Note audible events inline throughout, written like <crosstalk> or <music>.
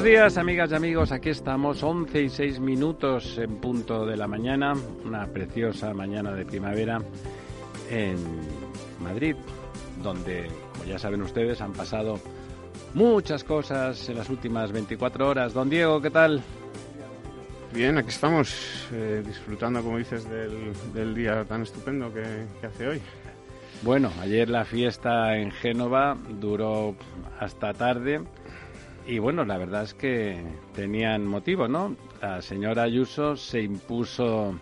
Buenos días, amigas y amigos. Aquí estamos, 11 y 6 minutos en punto de la mañana. Una preciosa mañana de primavera en Madrid, donde, como ya saben ustedes, han pasado muchas cosas en las últimas 24 horas. Don Diego, ¿qué tal? Bien, aquí estamos eh, disfrutando, como dices, del, día tan estupendo que, que hace hoy. Bueno, ayer la fiesta en Génova duró hasta tarde y bueno, la verdad es que tenían motivo, ¿no? La señora Ayuso se impuso,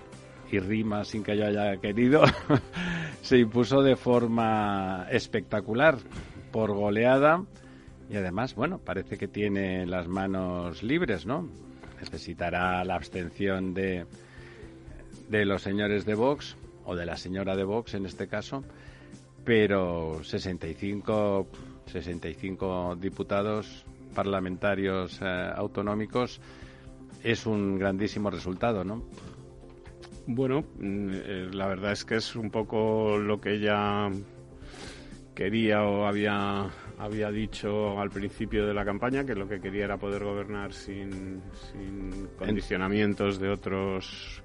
y rima sin que yo haya querido, <laughs> se impuso de forma espectacular, por goleada, y además, bueno, parece que tiene las manos libres, ¿no? Necesitará la abstención de, de los señores de Vox, o de la señora de Vox en este caso, pero 65, 65 diputados parlamentarios eh, autonómicos es un grandísimo resultado, ¿no? Bueno, mm, eh, la verdad es que es un poco lo que ella quería o había, había dicho al principio de la campaña, que lo que quería era poder gobernar sin, condicionamientos de otros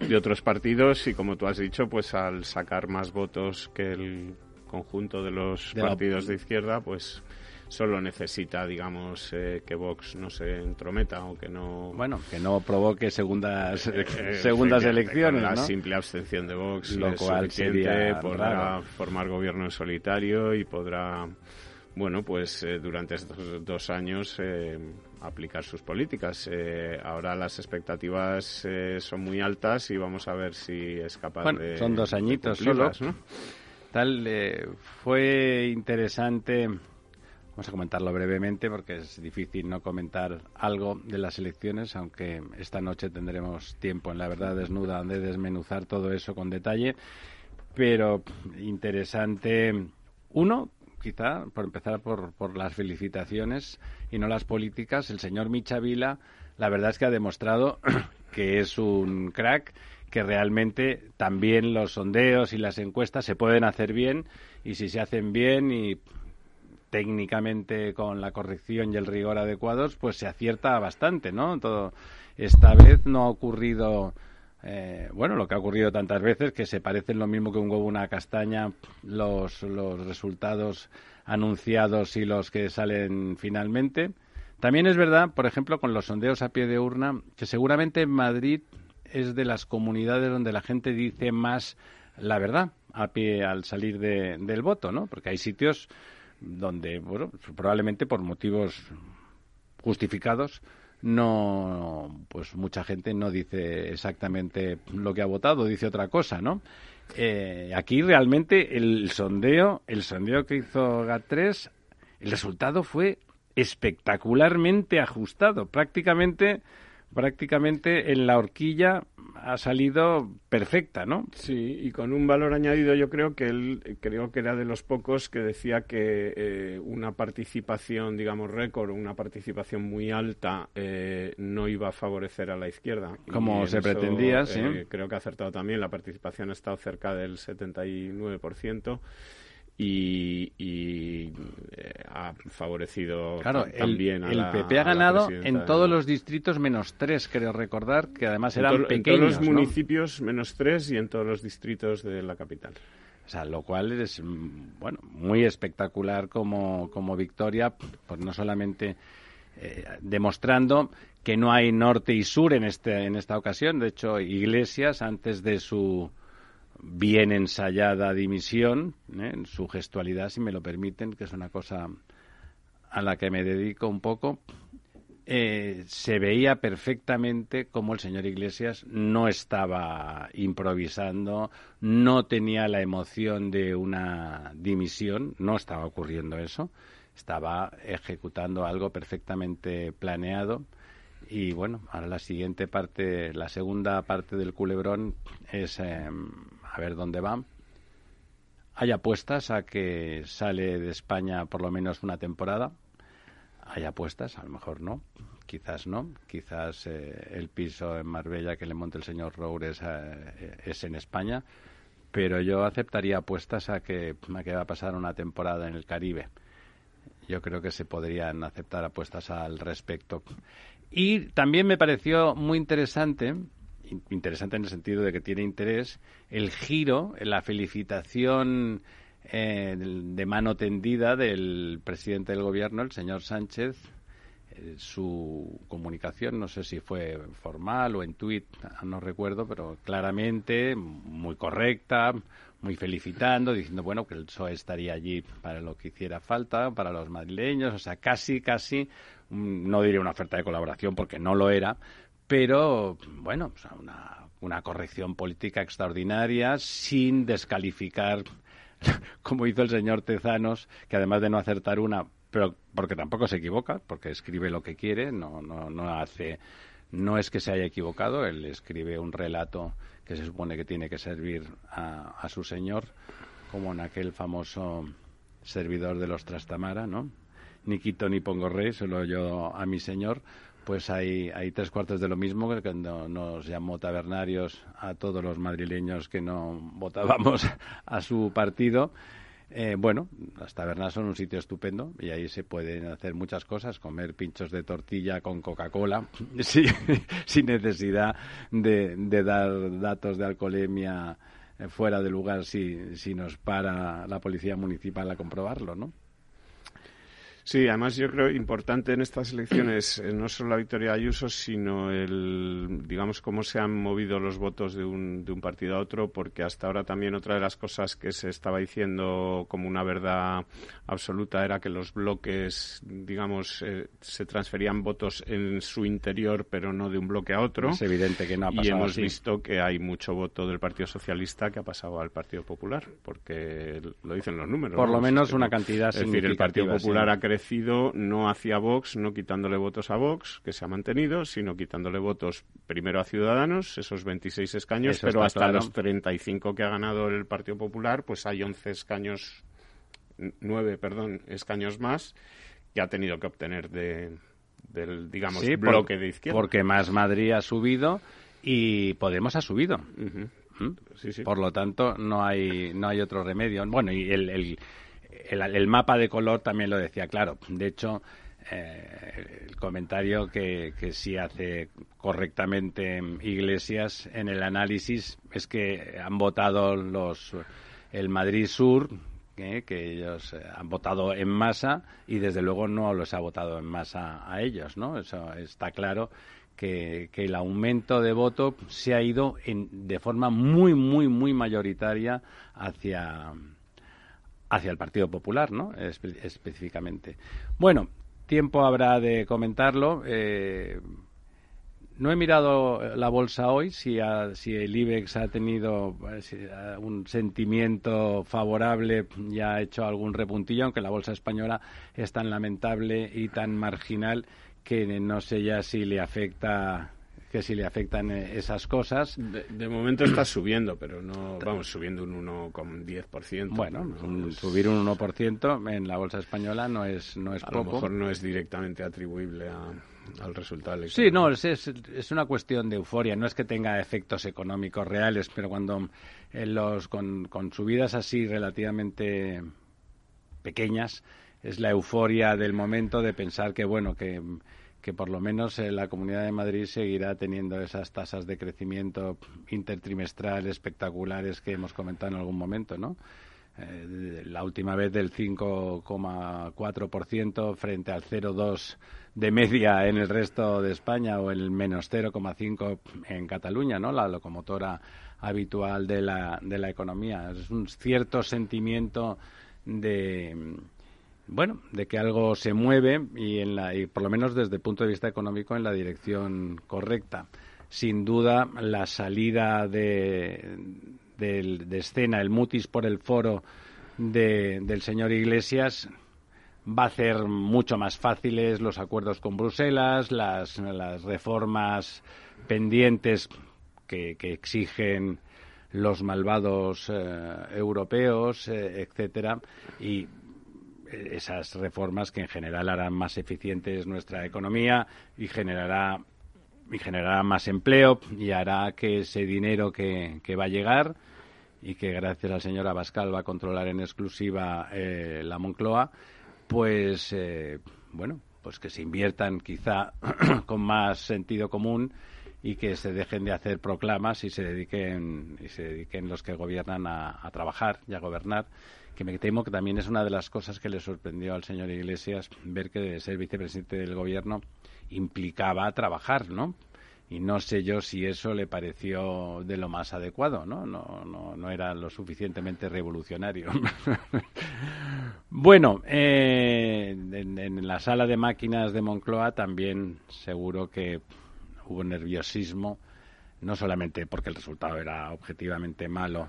de otros partidos y como tú has dicho, pues al sacar más votos que el conjunto de los partidos de izquierda, pues solo necesita, digamos, eh, que Vox no se entrometa o que no... Bueno, que no provoque segundas, eh, eh, <laughs> segundas elecciones, La simple abstención de Vox Lo cual sería podrá formar gobierno en solitario y podrá, bueno, pues durante estos dos años aplicar sus políticas. ahora las expectativas son muy altas y vamos a ver si es capaz de... Son dos añitos solo. ¿no? Tal, fue interesante Vamos a comentarlo brevemente porque es difícil no comentar algo de las elecciones, aunque esta noche tendremos tiempo en la verdad desnuda de desmenuzar todo eso con detalle. Pero interesante, uno, quizá, por empezar por, las felicitaciones y no las políticas, el señor Michavila, la verdad es que ha demostrado <clears throat> que es un crack, que realmente también los sondeos y las encuestas se pueden hacer bien y si se hacen bien y técnicamente con la corrección y el rigor adecuados, pues se acierta bastante, ¿no? Todo esta vez no ha ocurrido eh, bueno, lo que ha ocurrido tantas veces, que se parecen lo mismo que un huevo una castaña, los, los resultados anunciados y los que salen finalmente. También es verdad, por ejemplo, con los sondeos a pie de urna, que seguramente Madrid es de las comunidades donde la gente dice más la verdad a pie al salir del voto, ¿no? Porque hay sitios donde, bueno, probablemente por motivos justificados, no, pues mucha gente no dice exactamente lo que ha votado, dice otra cosa, ¿no? Eh, aquí realmente el sondeo, el sondeo que hizo GAT3, el resultado fue espectacularmente ajustado, prácticamente prácticamente en la horquilla ha salido perfecta, ¿no? Sí, y con un valor añadido yo creo que él creo que era de los pocos que decía que eh, una participación, digamos, récord, una participación muy alta eh, no iba a favorecer a la izquierda. Como se pretendía, sí. Eh, creo que ha acertado también, la participación ha estado cerca del 79% y, y eh, ha favorecido también el, el PP ha ganado en todos los distritos menos tres, creo recordar, que además eran pequeños. En todos los municipios menos tres y en todos los distritos de la capital. O sea, lo cual es mm, bueno muy espectacular como, como victoria, pues no solamente eh, demostrando que no hay norte y sur en este en esta ocasión. De hecho, Iglesias antes de su bien ensayada dimisión, ¿eh? en su gestualidad, si me lo permiten, que es una cosa a la que me dedico un poco, eh, se veía perfectamente cómo el señor Iglesias no estaba improvisando, no tenía la emoción de una dimisión, no estaba ocurriendo eso, estaba ejecutando algo perfectamente planeado. Y bueno, ahora la siguiente parte, la segunda parte del culebrón es em, a ver dónde va. Hay apuestas a que sale de España por lo menos una temporada hay apuestas, a lo mejor no, quizás no, quizás eh, el piso en Marbella que le monte el señor Roures eh, es en España, pero yo aceptaría apuestas a que, a que va a pasar una temporada en el Caribe. Yo creo que se podrían aceptar apuestas al respecto. Y también me pareció muy interesante, interesante en el sentido de que tiene interés, el giro, la felicitación eh, de mano tendida del presidente del gobierno, el señor Sánchez, eh, su comunicación, no sé si fue formal o en tuit, no recuerdo, pero claramente muy correcta, muy felicitando, diciendo, bueno, que el PSOE estaría allí para lo que hiciera falta, para los madrileños, o sea, casi, casi, no diría una oferta de colaboración porque no lo era, pero, bueno, una, una corrección política extraordinaria sin descalificar <laughs> como hizo el señor Tezanos, que además de no acertar una, pero porque tampoco se equivoca, porque escribe lo que quiere, no, no, no hace, no es que se haya equivocado, él escribe un relato que se supone que tiene que servir a, a su señor, como en aquel famoso servidor de los Trastamara, ¿no? Ni quito ni pongo rey, solo yo a mi señor pues hay, hay tres cuartos de lo mismo que cuando nos llamó tabernarios a todos los madrileños que no <laughs> votábamos a su partido. Eh, bueno, las tabernas son un sitio estupendo y ahí se pueden hacer muchas cosas, comer pinchos de tortilla con Coca-Cola <laughs> sin necesidad de, de, dar datos de alcoholemia eh, fuera de lugar si, si nos para la policía municipal a comprobarlo, ¿no? Sí, además yo creo importante en estas elecciones eh, no solo la victoria de Ayuso, sino el, digamos, cómo se han movido los votos de un, de un partido a otro, porque hasta ahora también otra de las cosas que se estaba diciendo como una verdad absoluta era que los bloques, digamos, eh, se transferían votos en su interior, pero no de un bloque a otro. Es evidente que no ha pasado Y hemos visto que hay mucho voto del Partido Socialista que ha pasado al Partido Popular, porque lo dicen los números. Por lo menos una cantidad Es decir, el Partido Popular ha crecido no hacia Vox, no quitándole votos a Vox, que se ha mantenido, sino quitándole votos primero a Ciudadanos, esos 26 escaños, pero hasta los 35 que ha ganado el Partido Popular, pues hay 11 escaños, 9, perdón, escaños más que ha tenido que obtener de, del, digamos, bloque de izquierda. Porque Más Madrid ha subido y Podemos ha subido. ¿Mm? Por lo tanto, no hay, no hay otro remedio. Bueno, y el el, mapa de color también lo decía claro. De hecho, eh, el comentario que, que sí hace correctamente Iglesias en el análisis es que han votado los el Madrid Sur, eh, que ellos eh, han votado en masa y desde luego no los ha votado en masa a ellos, ¿no? Eso está claro que, que el aumento de voto se ha ido en, de forma muy, muy, muy mayoritaria hacia hacia el Partido Popular, ¿no? específicamente. Bueno, tiempo habrá de comentarlo. Eh, no he mirado la bolsa hoy, si, si el IBEX ha tenido eh, un sentimiento favorable y ha hecho algún repuntillo, aunque la bolsa española es tan lamentable y tan marginal que no sé ya si le afecta que si le afectan eh, esas cosas. De, momento está subiendo, pero no, vamos, subiendo un 1,10%. Bueno, subir un 1% en la bolsa española no es, no es a poco. lo mejor no es directamente atribuible al resultado Sí, no, es, es, una cuestión de euforia. No es que tenga efectos económicos reales, pero cuando eh, los con, con subidas así relativamente pequeñas, es la euforia del momento de pensar que, bueno, que que por lo menos eh, la Comunidad de Madrid seguirá teniendo esas tasas de crecimiento intertrimestral espectaculares que hemos comentado en algún momento, ¿no? eh, la última vez del 5,4% frente al 0,2% de media en el resto de España o el menos 0,5% en Cataluña, ¿no? La locomotora habitual de la, de la economía. Es un cierto sentimiento de bueno, de que algo se mueve y, en la, y por lo menos desde el punto de vista económico en la dirección correcta. Sin duda, la salida de, de, escena, el mutis por el foro del señor Iglesias, va a hacer mucho más fáciles los acuerdos con Bruselas, las, las reformas pendientes que, exigen los malvados eh, europeos, eh, etcétera, y esas reformas que en general harán más eficientes nuestra economía y generará y generará más empleo y hará que ese dinero que, que va a llegar y que gracias al señor Abascal va a controlar en exclusiva eh, la Moncloa, pues eh, bueno, pues que se inviertan quizá <clears throat> con más sentido común y que se dejen de hacer proclamas y se dediquen y se dediquen los que gobiernan a, a trabajar y a gobernar que me temo que también es una de las cosas que le sorprendió al señor Iglesias ver que ser vicepresidente del gobierno implicaba trabajar, ¿no? Y no sé yo si eso le pareció de lo más adecuado, ¿no? No, no, no era lo suficientemente revolucionario. <laughs> bueno, eh, en, en la sala de máquinas de Moncloa también seguro que hubo nerviosismo, no solamente porque el resultado era objetivamente malo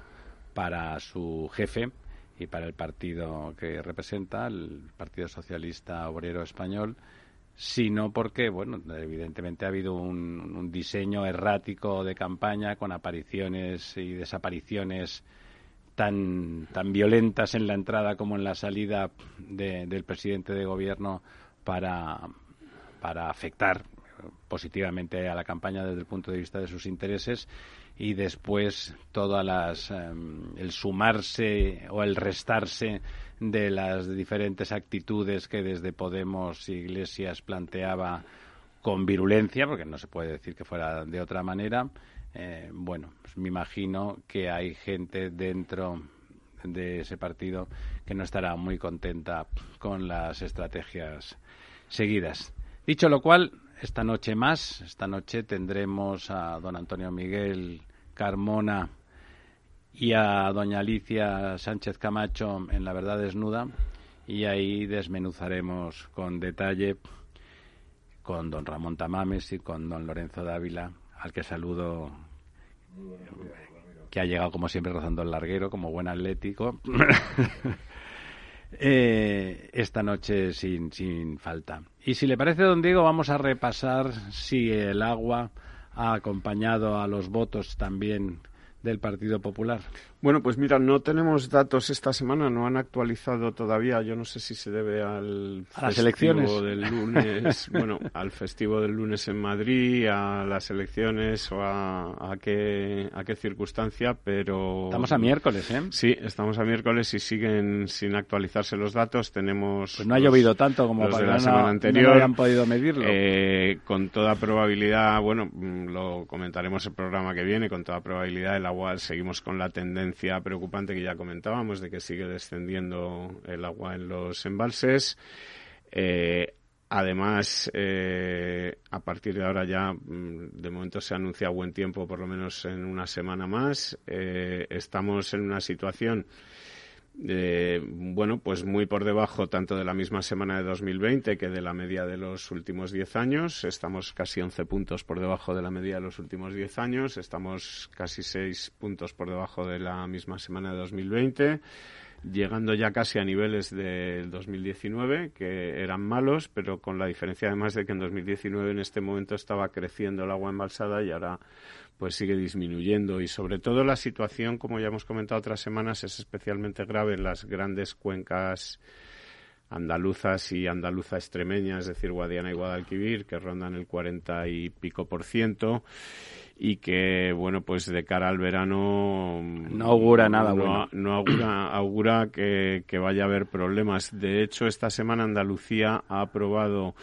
para su jefe, y para el partido que representa, el Partido Socialista Obrero Español, sino porque, bueno, evidentemente ha habido un, diseño errático de campaña con apariciones y desapariciones tan, tan violentas en la entrada como en la salida del presidente de gobierno para, para afectar positivamente a la campaña desde el punto de vista de sus intereses y después todas las em, el sumarse o el restarse de las diferentes actitudes que desde Podemos y Iglesias planteaba con virulencia, porque no se puede decir que fuera de otra manera. Eh, bueno, pues me imagino que hay gente dentro de ese partido que no estará muy contenta con las estrategias seguidas. Dicho lo cual, esta noche más. Esta noche tendremos a don Antonio Miguel Carmona y a doña Alicia Sánchez Camacho en La Verdad Desnuda y ahí desmenuzaremos con detalle con don Ramón Tamames y con don Lorenzo Dávila, al que saludo, que ha llegado como siempre rozando el larguero, como buen atlético. <laughs> Eh, esta noche sin, sin falta. Y si le parece, don Diego, vamos a repasar si el agua ha acompañado a los votos también del Partido Popular. Bueno, pues mira, no tenemos datos esta semana, no han actualizado todavía. Yo no sé si se debe al ¿A las elecciones del lunes, <laughs> bueno, al festivo del lunes en Madrid, a las elecciones o a, qué a qué circunstancia, pero estamos a miércoles, ¿eh? Sí, estamos a miércoles y siguen sin actualizarse los datos. Tenemos pues no ha llovido tanto como para la semana anterior. No han podido medirlo. Eh, con toda probabilidad, bueno, mm, lo comentaremos el programa que viene. Con toda probabilidad el agua seguimos con la tendencia preocupante que ya comentábamos de que sigue descendiendo el agua en los embalses. Eh, además, eh, a partir de ahora ya, mm, de momento se anuncia buen tiempo, por lo menos en una semana más. Eh, estamos en una situación eh, bueno, pues muy por debajo tanto de la misma semana de 2020 que de la media de los últimos 10 años. Estamos casi 11 puntos por debajo de la media de los últimos 10 años. Estamos casi 6 puntos por debajo de la misma semana de 2020 llegando ya casi a niveles del 2019, que eran malos, pero con la diferencia además de que en 2019 en este momento estaba creciendo el agua embalsada y ahora pues sigue disminuyendo y sobre todo la situación, como ya hemos comentado otras semanas, es especialmente grave en las grandes cuencas andaluzas y andaluza extremeña, es decir, Guadiana y Guadalquivir, que rondan el 40 y pico por ciento y que, bueno, pues de cara al verano... No augura nada no, bueno. No augura, augura que, que vaya a haber problemas. De hecho, esta semana Andalucía ha aprobado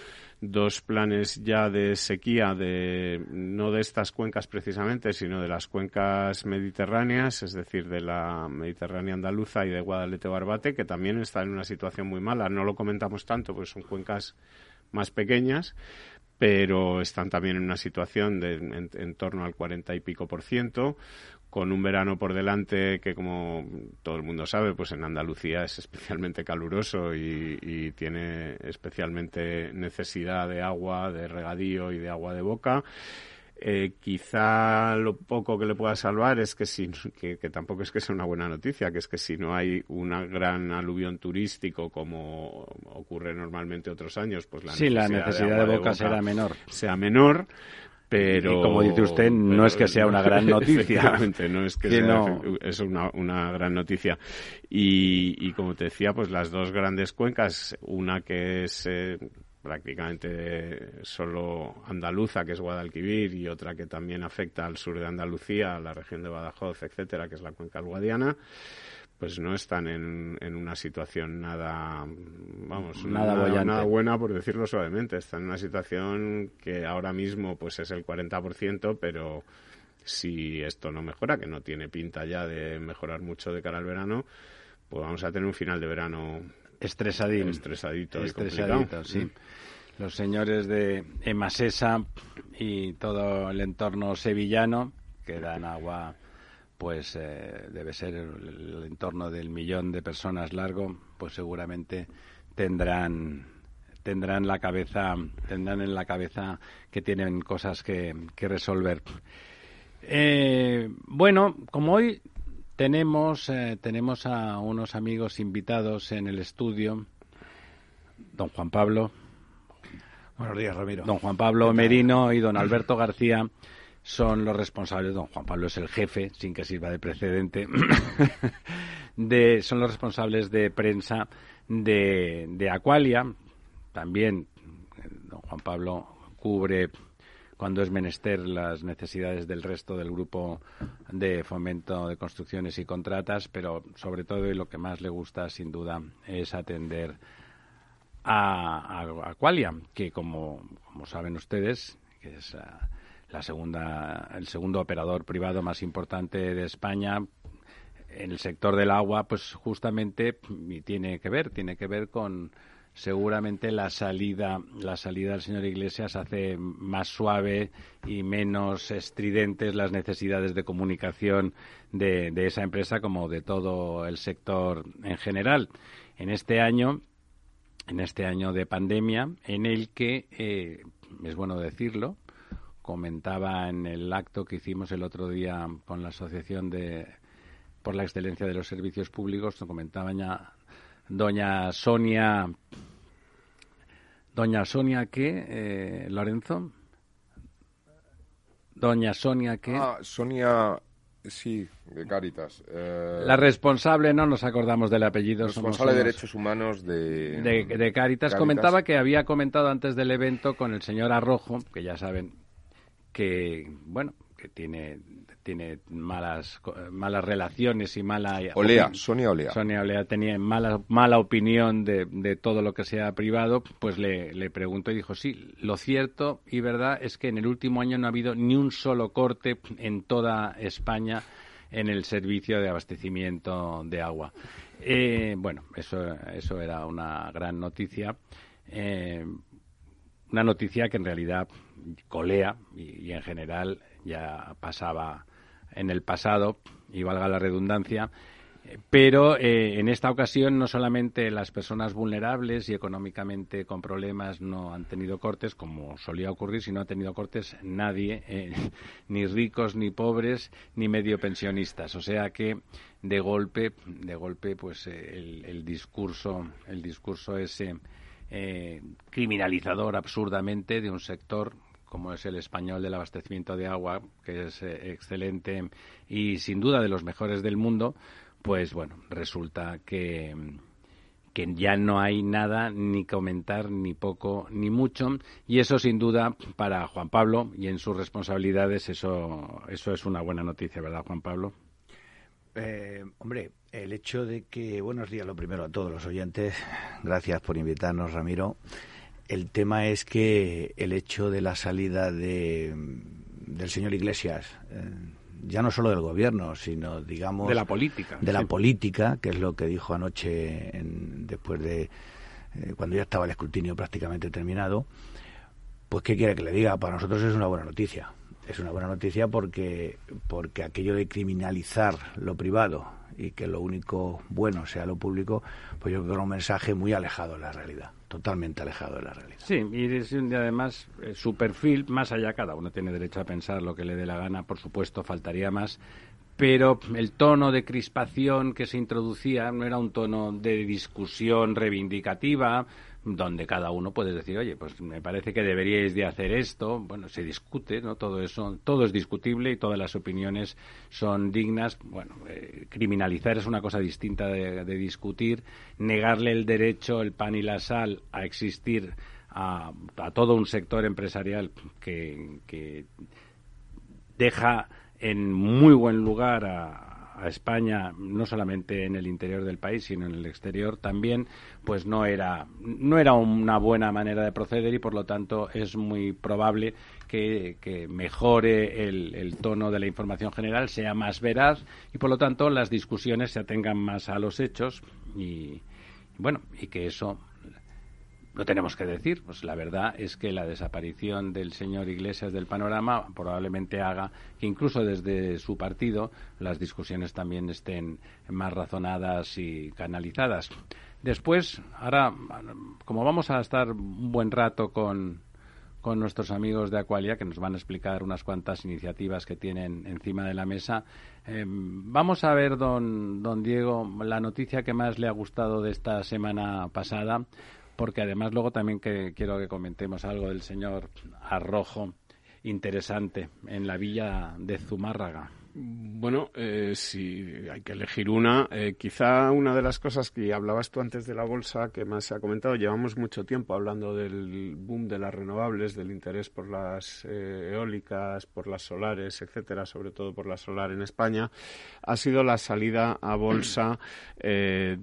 dos planes ya de sequía de no de estas cuencas precisamente, sino de las cuencas mediterráneas, es decir, de la Mediterránea andaluza y de Guadalete Barbate, que también están en una situación muy mala. No lo comentamos tanto, pues son cuencas más pequeñas, pero están también en una situación de en, torno al cuarenta y pico por ciento, con un verano por delante que, como todo el mundo sabe, pues en Andalucía es especialmente caluroso y, y, tiene especialmente necesidad de agua, de regadío y de agua de boca. Eh, quizá lo poco que le pueda salvar es que, si, que, tampoco es que sea una buena noticia, que es que si no hay una gran aluvión turístico como ocurre normalmente otros años, pues la sí, necesidad, la necesidad de, boca, será menor. Sea menor, pero y como dice usted no es que sea una gran <laughs> noticia. No es que, sea, es una, una, gran noticia. Y, y, como te decía pues las dos grandes cuencas una que es eh, prácticamente solo andaluza, que es Guadalquivir, y otra que también afecta al sur de Andalucía, a la región de Badajoz, etcétera, que es la cuenca guadiana, pues no están en, en una situación nada, vamos, nada, nada, buena, por decirlo suavemente. Están en una situación que ahora mismo pues es el 40%, pero si esto no mejora, que no tiene pinta ya de mejorar mucho de cara al verano, pues vamos a tener un final de verano Estresadín. Estresadito. Estresadito, sí. Mm. Los señores de Emasesa y todo el entorno sevillano que dan agua, pues eh, debe ser el, entorno del millón de personas largo, pues seguramente tendrán tendrán la cabeza tendrán en la cabeza que tienen cosas que, que resolver. Eh, bueno, como hoy tenemos, eh, tenemos a unos amigos invitados en el estudio. Don Juan Pablo. Buenos días, Ramiro. Don Juan Pablo Merino y don Alberto García son los responsables. Don Juan Pablo es el jefe, sin que sirva de precedente. <laughs> de, son los responsables de prensa de, de Aqualia. También eh, don Juan Pablo cubre cuando es menester las necesidades del resto del grupo de fomento de construcciones y contratas, pero sobre todo y lo que más le gusta sin duda es atender a, Aqualia, que como, como saben ustedes, que es la segunda, el segundo operador privado más importante de España en el sector del agua, pues justamente tiene que ver, tiene que ver con seguramente la salida, la salida del señor Iglesias hace más suave y menos estridentes las necesidades de comunicación de, esa empresa como de todo el sector en general. En este año, en este año de pandemia, en el que eh, es bueno decirlo, comentaba en el acto que hicimos el otro día con la Asociación de por la Excelencia de los Servicios Públicos, comentaba ya doña Sonia. Doña Sonia, ¿qué, eh, Lorenzo? Doña Sonia, ¿qué? Ah, Sonia, sí, de Cáritas. Eh, la responsable, no nos acordamos del apellido. Responsable de Derechos Humanos de... De, de Cáritas. Comentaba que había comentado antes del evento con el señor Arrojo, que ya saben que, bueno, que tiene tiene malas malas relaciones y mala Olea, Sonia Olea. Sonia Olea tenía mala mala opinión de, de todo lo que sea privado, pues le, le preguntó y dijo, sí, lo cierto y verdad es que en el último año no ha habido ni un solo corte en toda España en el servicio de abastecimiento de agua. Eh, bueno, eso, eso era una gran noticia. Eh, una noticia que en realidad colea y, en general ya pasaba en el pasado, y valga la redundancia, pero eh, en esta ocasión no solamente las personas vulnerables y económicamente con problemas no han tenido cortes, como solía ocurrir, sino ha tenido cortes nadie, eh, <laughs> ni ricos, ni pobres, ni medio pensionistas. O sea que de golpe, de golpe, pues eh, el, el, discurso, el discurso ese criminalizador absurdamente de un sector como es el español del abastecimiento de agua, que es eh, excelente y sin duda de los mejores del mundo, pues bueno, resulta que, que ya no hay nada ni comentar, ni poco, ni mucho, y eso sin duda para Juan Pablo y en sus responsabilidades eso, eso es una buena noticia, ¿verdad, Juan Pablo? Eh, hombre, el hecho de que, buenos días lo primero a todos los oyentes, gracias por invitarnos, Ramiro. El tema es que el hecho de la salida de, del señor Iglesias, eh, ya no solo del gobierno, sino, digamos... De la política. De la política, que es lo que dijo anoche después de... Eh, cuando ya estaba el escrutinio prácticamente terminado, pues ¿qué quiere que le diga? Para nosotros es una buena noticia. Es una buena noticia porque, porque aquello de criminalizar lo privado y que lo único bueno sea lo público, pues yo creo que era un mensaje muy alejado de la realidad, totalmente alejado de la realidad. Sí, y además eh, su perfil, más allá, cada uno tiene derecho a pensar lo que le dé la gana, por supuesto, faltaría más, pero el tono de crispación que se introducía no era un tono de discusión reivindicativa, donde cada uno puede decir, oye, pues me parece que deberíais de hacer esto. Bueno, se discute, ¿no? Todo eso, todo es discutible y todas las opiniones son dignas. Bueno, eh, criminalizar es una cosa distinta de, discutir. Negarle el derecho, el pan y la sal a existir a, todo un sector empresarial que, que deja en muy buen lugar a, a España, no solamente en el interior del país, sino en el exterior también, pues no era, no era una buena manera de proceder y por lo tanto es muy probable que, mejore el, el, tono de la información general, sea más veraz y por lo tanto las discusiones se atengan más a los hechos y bueno, y que eso lo tenemos que decir, pues la verdad es que la desaparición del señor Iglesias del panorama probablemente haga que incluso desde su partido las discusiones también estén más razonadas y canalizadas. Después, ahora, como vamos a estar un buen rato con, con nuestros amigos de Aqualia, que nos van a explicar unas cuantas iniciativas que tienen encima de la mesa. Eh, vamos a ver, don, don Diego, la noticia que más le ha gustado de esta semana pasada, porque además luego también que quiero que comentemos algo del señor Arrojo interesante en la villa de Zumárraga. Bueno, eh, si hay que elegir una, eh, quizá una de las cosas que hablabas tú antes de la bolsa que más se ha comentado, llevamos mucho tiempo hablando del boom de las renovables, del interés por las eh, eólicas, por las solares, etcétera, sobre todo por la solar en España, ha sido la salida a bolsa <clears throat> de,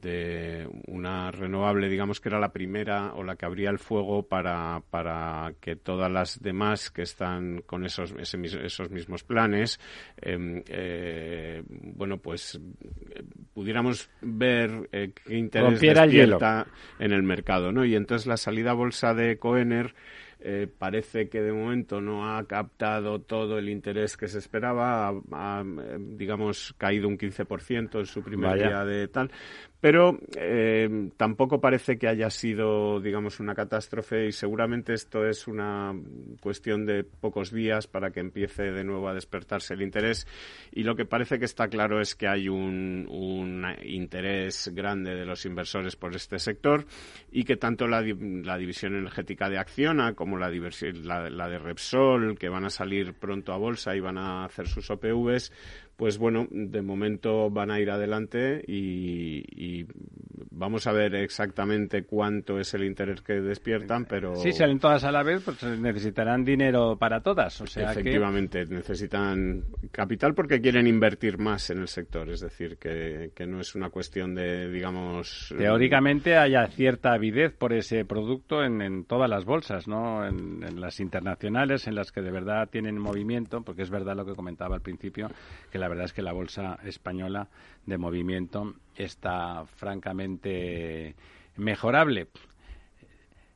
de, una renovable, digamos que era la primera o la que abría el fuego para, para que todas las demás que están con esos, esos mismos planes, em, eh, bueno, pues pudiéramos ver eh, qué interés despierta en el mercado, ¿no? Y entonces la salida a bolsa de Coener eh, parece que de momento no ha captado todo el interés que se esperaba, ha, digamos, caído un 15% en su primer día de tal, pero eh, tampoco parece que haya sido, digamos, una catástrofe y seguramente esto es una cuestión de pocos días para que empiece de nuevo a despertarse el interés. Y lo que parece que está claro es que hay un, interés grande de los inversores por este sector y que tanto la, división energética de Acciona como la, la, la de Repsol, que van a salir pronto a bolsa y van a hacer sus OPVs, pues bueno, de momento van a ir adelante y, vamos a ver exactamente cuánto es el interés que despiertan, pero... Si salen todas a la vez, pues necesitarán dinero para todas, o sea Efectivamente, necesitan capital porque quieren invertir más en el sector, es decir, que, no es una cuestión de, digamos... Teóricamente haya cierta avidez por ese producto en, todas las bolsas, ¿no? En, en, las internacionales, en las que de verdad tienen movimiento, porque es verdad lo que comentaba al principio, que la verdad es que la bolsa española de movimiento está francamente mejorable.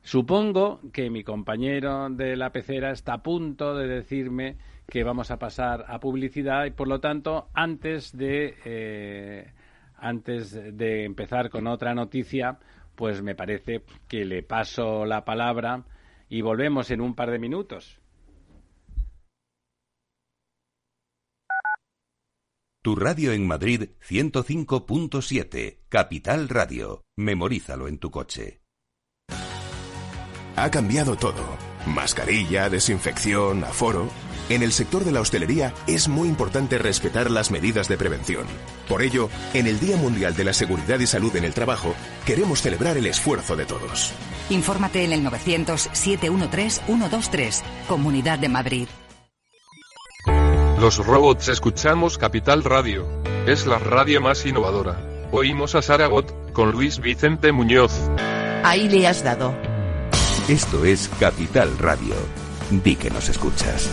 Supongo que mi compañero de la pecera está a punto de decirme que vamos a pasar a publicidad y por lo tanto antes de eh, antes de empezar con otra noticia pues me parece que le paso la palabra y volvemos en un par de minutos. Tu radio en Madrid 105.7, Capital Radio. Memorízalo en tu coche. Ha cambiado todo. Mascarilla, desinfección, aforo. En el sector de la hostelería es muy importante respetar las medidas de prevención. Por ello, en el Día Mundial de la Seguridad y Salud en el Trabajo, queremos celebrar el esfuerzo de todos. Infórmate en el 900-713-123, Comunidad de Madrid. Los robots escuchamos Capital Radio. Es la radio más innovadora. Oímos a Saragot, con Luis Vicente Muñoz. Ahí le has dado. Esto es Capital Radio. Di que nos escuchas.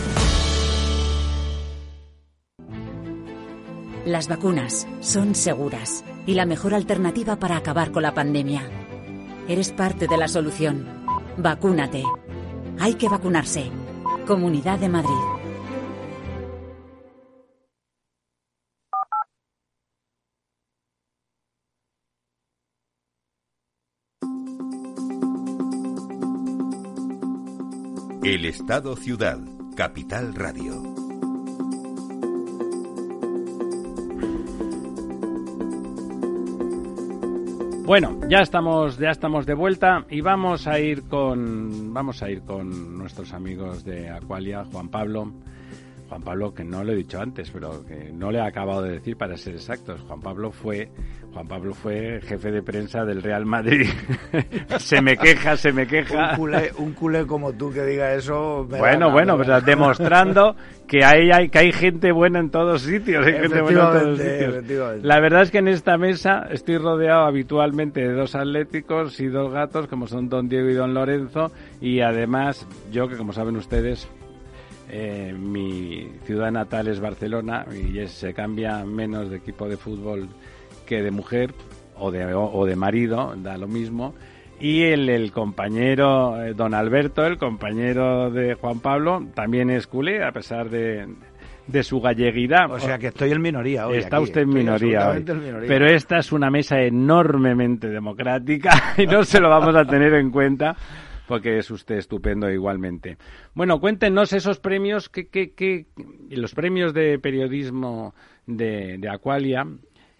Las vacunas son seguras y la mejor alternativa para acabar con la pandemia. Eres parte de la solución. Vacúnate. Hay que vacunarse. Comunidad de Madrid. El Estado Ciudad, Capital Radio. Bueno, ya estamos, ya estamos de vuelta y vamos a ir con, vamos a ir con nuestros amigos de Aqualia, Juan Pablo. Juan Pablo, que no lo he dicho antes, pero que no le he acabado de decir para ser exactos. Juan Pablo fue, Juan Pablo fue jefe de prensa del Real Madrid. <laughs> se me queja, se me queja. Un culé, un culé como tú que diga eso. bueno, bueno, pero demostrando que hay, hay, que hay gente buena en todos sitios. Hay gente buena en todos sitios. La verdad es que en esta mesa estoy rodeado habitualmente de dos atléticos y dos gatos, como son Don Diego y Don Lorenzo, y además yo, que como saben ustedes, eh, mi ciudad natal es Barcelona y se cambia menos de equipo de fútbol que de mujer o de, o, de marido, da lo mismo. Y el, el compañero eh, don Alberto, el compañero de Juan Pablo, también es culé, a pesar de, de su galleguidad. O sea que estoy en minoría hoy. Está usted en minoría, hoy. Pero esta es una mesa enormemente democrática <laughs> y no se lo vamos a tener en cuenta porque es usted estupendo igualmente. Bueno, cuéntenos esos premios, que, que, que los premios de periodismo de, de Aqualia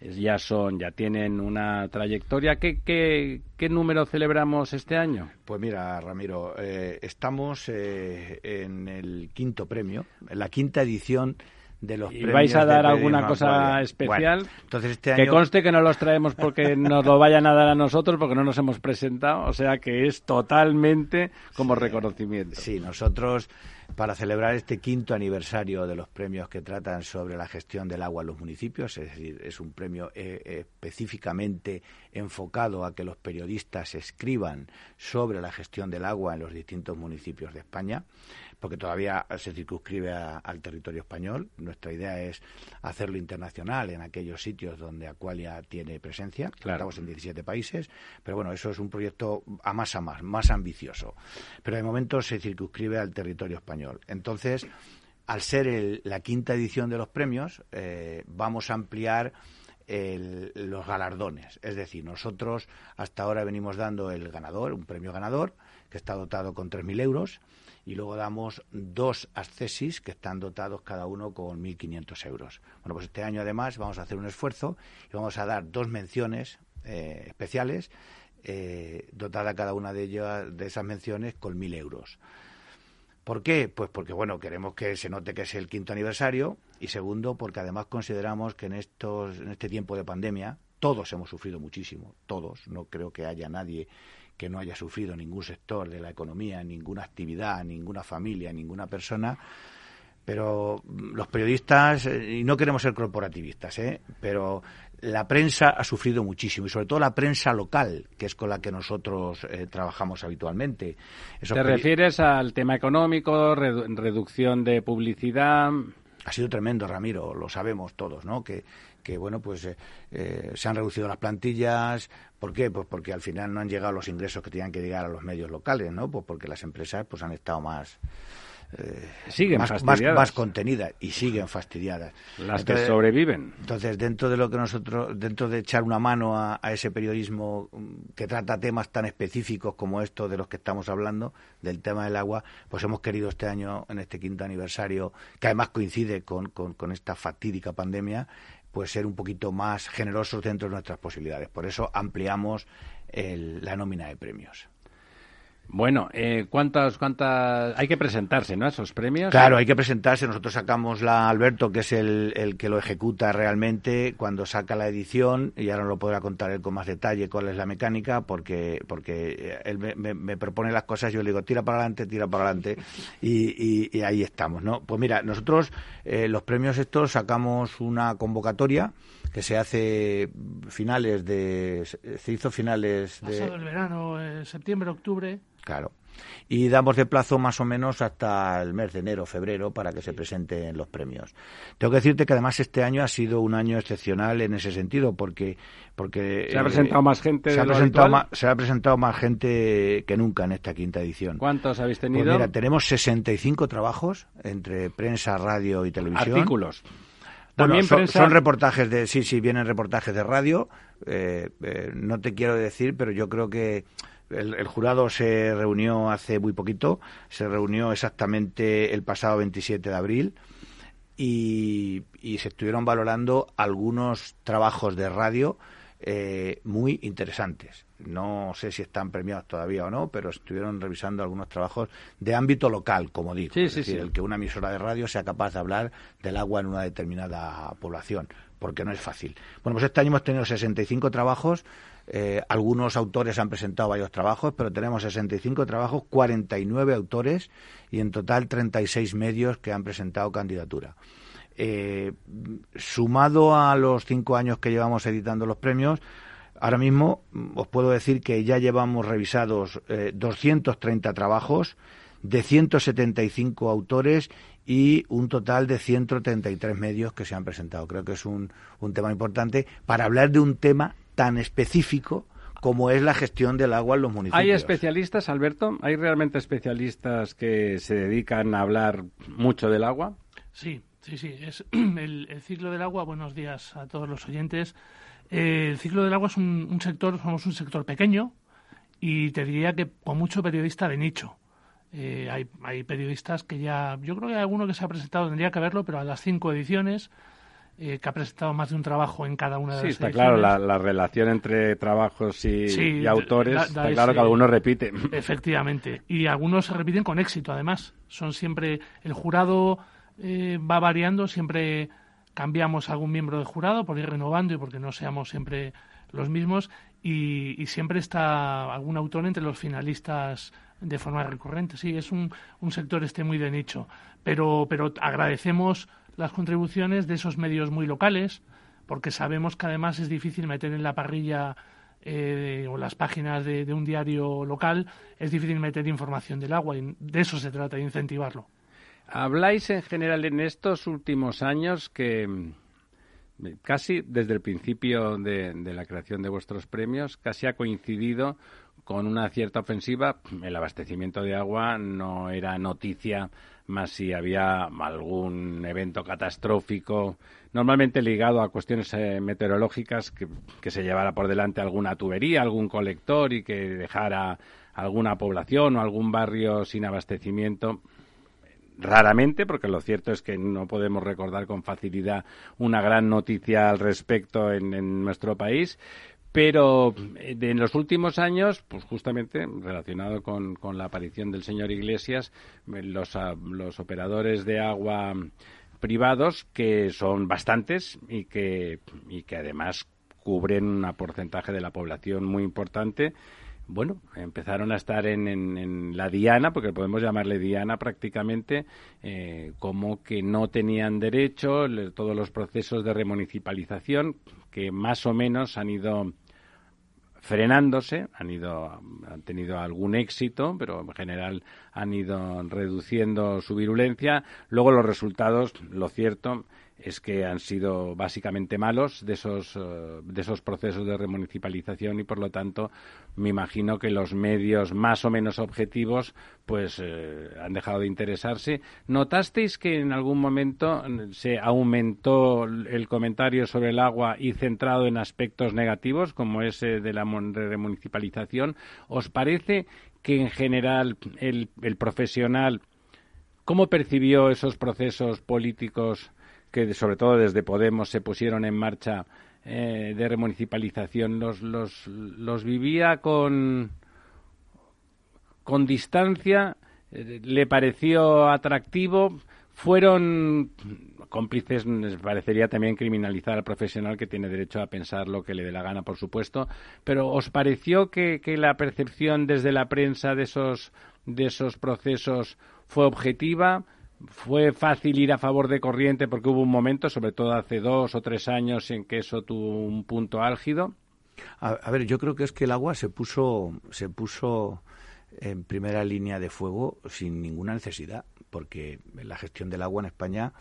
ya son, ya tienen una trayectoria. ¿Qué, qué, qué número celebramos este año? Pues mira, Ramiro, eh, estamos eh, en el quinto premio, en la quinta edición de los ¿Y vais a dar alguna cosa especial? entonces este Que conste que no los traemos porque <laughs> nos lo vayan a dar a nosotros, porque no nos hemos presentado, o sea que es totalmente como reconocimiento. Sí, nosotros para celebrar este quinto aniversario de los premios que tratan sobre la gestión del agua en los municipios, es decir, es un premio eh, específicamente enfocado a que los periodistas escriban sobre la gestión del agua en los distintos municipios de España porque todavía se circunscribe al territorio español. Nuestra idea es hacerlo internacional en aquellos sitios donde Aqualia tiene presencia. Estamos en 17 países, pero bueno, eso es un proyecto a más a más, más ambicioso. Pero de momento se circunscribe al territorio español. Entonces, al ser la quinta edición de los premios, eh, vamos a ampliar los galardones. Es decir, nosotros hasta ahora venimos dando el ganador, un premio ganador, está dotado con 3.000 euros y luego damos dos accesis que están dotados cada uno con 1.500 euros. Bueno, pues este año además vamos a hacer un esfuerzo y vamos a dar dos menciones eh, especiales, eh, dotada cada una de ellas, de esas menciones, con 1.000 euros. ¿Por qué? Pues porque, bueno, queremos que se note que es el quinto aniversario y segundo, porque además consideramos que en, estos, en este tiempo de pandemia todos hemos sufrido muchísimo, todos, no creo que haya nadie que no haya sufrido ningún sector de la economía, ninguna actividad, ninguna familia, ninguna persona. Pero los periodistas, eh, y no queremos ser corporativistas, ¿eh? pero la prensa ha sufrido muchísimo y sobre todo la prensa local, que es con la que nosotros eh, trabajamos habitualmente. ¿Te refieres al tema económico, reducción de publicidad? Ha sido tremendo, Ramiro, lo sabemos todos, ¿no? Que, que bueno, pues eh, eh, se han reducido las plantillas. ¿Por qué? Pues porque al final no han llegado los ingresos que tenían que llegar a los medios locales, ¿no? Pues porque las empresas pues han estado más eh, siguen más, más, contenidas y siguen fastidiadas. Las que sobreviven. Entonces, dentro de lo que nosotros, dentro de echar una mano a, ese periodismo mm, que trata temas tan específicos como estos de los que estamos hablando, del tema del agua, pues hemos querido este año, en este quinto aniversario, que además coincide con, con esta fatídica pandemia, pues ser un poquito más generosos dentro de nuestras posibilidades. Por eso ampliamos la nómina de premios. Bueno, eh, ¿cuántas, ¿cuántas...? Hay que presentarse, ¿no? Esos premios. Claro, hay que presentarse. Nosotros sacamos la Alberto, que es el, el que lo ejecuta realmente, cuando saca la edición, y ahora no lo podrá contar él con más detalle cuál es la mecánica, porque, porque él me, propone las cosas, yo le digo, tira para adelante, tira para adelante, y, ahí estamos, ¿no? Pues mira, nosotros eh, los premios estos sacamos una convocatoria que se hace finales de se hizo finales de pasado el verano, eh, septiembre, octubre. Claro y damos de plazo más o menos hasta el mes de enero, febrero, para que se presenten los premios. Tengo que decirte que además este año ha sido un año excepcional en ese sentido, porque... porque ¿Se ha presentado más gente se, ha presentado más, se ha presentado más gente que nunca en esta quinta edición. ¿Cuántos habéis tenido? Pues mira, tenemos 65 trabajos entre prensa, radio y televisión. Artículos. También son, reportajes de, sí, sí, vienen reportajes de radio. Eh, eh, no te quiero decir, pero yo creo que el, jurado se reunió hace muy poquito, se reunió exactamente el pasado 27 de abril y, se estuvieron valorando algunos trabajos de radio eh, muy interesantes. No sé si están premiados todavía o no, pero estuvieron revisando algunos trabajos de ámbito local, como digo. es decir, el que una emisora de radio sea capaz de hablar del agua en una determinada población, porque no es fácil. Bueno, pues este año hemos tenido 65 trabajos eh, algunos autores han presentado varios trabajos, pero tenemos 65 trabajos, 49 autores y en total 36 medios que han presentado candidatura. Eh, sumado a los cinco años que llevamos editando los premios, ahora mismo mm, os puedo decir que ya llevamos revisados 230 eh, trabajos de 175 autores y un total de 133 medios que se han presentado. Creo que es un, un tema importante para hablar de un tema tan específico como es la gestión del agua en los municipios. ¿Hay especialistas, Alberto? ¿Hay realmente especialistas que se dedican a hablar mucho del agua? Sí, sí, sí. Es <clears throat> el, ciclo del agua. Buenos días a todos los oyentes. Eh, el ciclo del agua es un, sector, somos un sector pequeño y te diría que con mucho periodista de nicho. Eh, hay, hay periodistas que ya, yo creo que hay alguno que se ha presentado, tendría que verlo, pero a las cinco ediciones eh, que ha presentado más de un trabajo en cada una de sí, las está claro, la, relación entre trabajos y, autores, está claro que algunos repiten. Efectivamente, y algunos se repiten con éxito, además. Son siempre, el jurado eh, va variando, siempre cambiamos algún miembro del jurado por ir renovando y porque no seamos siempre los mismos, y, siempre está algún autor entre los finalistas de forma recurrente. Sí, es un, un sector este muy de nicho, pero, pero agradecemos las contribuciones de esos medios muy locales, porque sabemos que además es difícil meter en la parrilla eh, o las páginas de, un diario local, es difícil meter información del agua y de eso se trata, de incentivarlo. Habláis en general en estos últimos años que casi desde el principio de la creación de vuestros premios, casi ha coincidido con una cierta ofensiva. El abastecimiento de agua no era noticia más si había algún evento catastrófico, normalmente ligado a cuestiones eh, meteorológicas, que, se llevara por delante alguna tubería, algún colector y que dejara alguna población o algún barrio sin abastecimiento. Raramente, porque lo cierto es que no podemos recordar con facilidad una gran noticia al respecto en nuestro país, pero eh, en los últimos años, pues justamente relacionado con, la aparición del señor Iglesias, eh, los, ah, los operadores de agua privados, que son bastantes y que, y que además cubren un porcentaje de la población muy importante, bueno, empezaron a estar en, la diana, porque podemos llamarle diana prácticamente, eh, como que no tenían derecho todos los procesos de remunicipalización que más o menos han ido frenándose, han ido han tenido algún éxito, pero en general han ido reduciendo su virulencia. Luego los resultados, lo cierto es que han sido básicamente malos de esos, eh, de esos procesos de remunicipalización y, por lo tanto, me imagino que los medios más o menos objetivos pues eh, han dejado de interesarse. ¿Notasteis que en algún momento mm, se aumentó el comentario sobre el agua y centrado en aspectos negativos, como ese de la remunicipalización? ¿Os parece que en general el, el profesional, cómo percibió esos procesos políticos que sobre todo desde Podemos se pusieron en marcha eh, de remunicipalización, los, los, los vivía con, con distancia, eh, le pareció atractivo, fueron cómplices, les parecería también criminalizar al profesional que tiene derecho a pensar lo que le dé la gana, por supuesto, pero ¿os pareció que, que la percepción desde la prensa de esos, de esos procesos fue objetiva? Fue fácil ir a favor de corriente porque hubo un momento, sobre todo hace dos o tres años, en que eso tuvo un punto álgido. A, ver, yo creo que es que el agua se puso, se puso en primera línea de fuego sin ninguna necesidad, porque la gestión del agua en España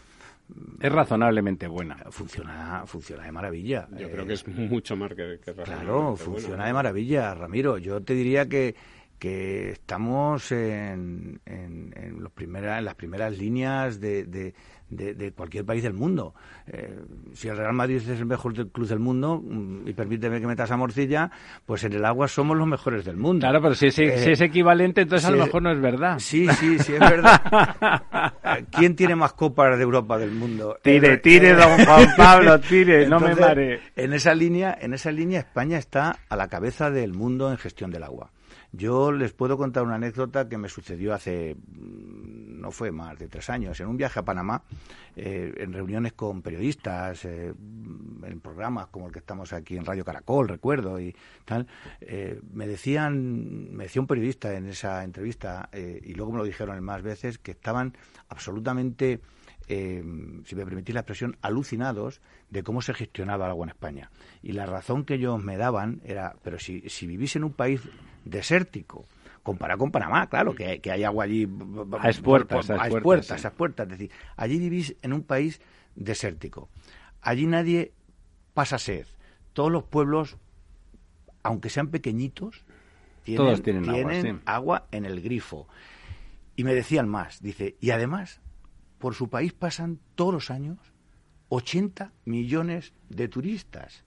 es razonablemente buena. Funciona, funciona de maravilla. Yo creo que es mucho más que, que Claro, funciona de maravilla, Ramiro. Yo te diría que que estamos en, en, en, los en las primeras líneas de, de, de, cualquier país del mundo. Eh, si el Real Madrid es el mejor club del mundo, mm, y permíteme que metas a Morcilla, pues en el agua somos los mejores del mundo. Claro, pero si es, eh, es equivalente, entonces a lo mejor no es verdad. Sí, sí, sí, es verdad. <laughs> ¿Quién tiene más copas de Europa del mundo? Tire, tire, don Juan <laughs> Pablo, tire, no me mare. En esa línea, en esa línea España está a la cabeza del mundo en gestión del agua. Yo les puedo contar una anécdota que me sucedió hace, mm, no fue más de tres años, en un viaje a Panamá, eh, en reuniones con periodistas, eh, en programas como el que estamos aquí en Radio Caracol, recuerdo, y tal, eh, me decían, me decía un periodista en esa entrevista, y luego me lo dijeron más veces, que estaban absolutamente si me permitís la expresión, alucinados de cómo se gestionaba el agua en España. Y la razón que ellos me daban era, pero si, si vivís en un país desértico, comparado con Panamá, claro, que, que hay agua allí a expuertas, a expuertas, a expuertas, es decir, allí vivís en un país desértico. Allí nadie pasa sed. Todos los pueblos, aunque sean pequeñitos, tienen, tienen, agua, en el grifo. Y me decían más, dice, y además, por su país pasan todos los años 80 millones de turistas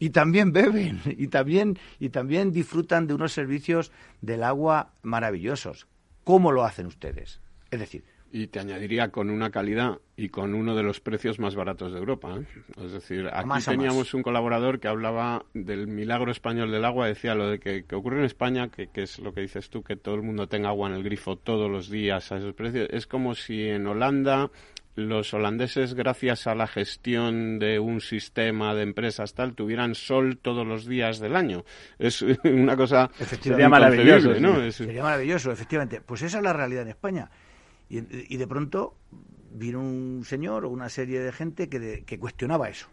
y también beben y también y también disfrutan de unos servicios del agua maravillosos. ¿Cómo lo hacen ustedes? Es decir, y te añadiría con una calidad y con uno de los precios más baratos de Europa. ¿eh? Es decir, aquí teníamos un colaborador que hablaba del milagro español del agua, decía lo de que, ocurre en España, que, que, es lo que dices tú, que todo el mundo tenga agua en el grifo todos los días a esos precios. Es como si en Holanda los holandeses, gracias a la gestión de un sistema de empresas tal, tuvieran sol todos los días del año. Es <laughs> una cosa sería maravilloso, ¿no? Sería maravilloso, efectivamente. Pues esa es la realidad en España. Y, y de pronto vino un señor o una serie de gente que, que cuestionaba eso.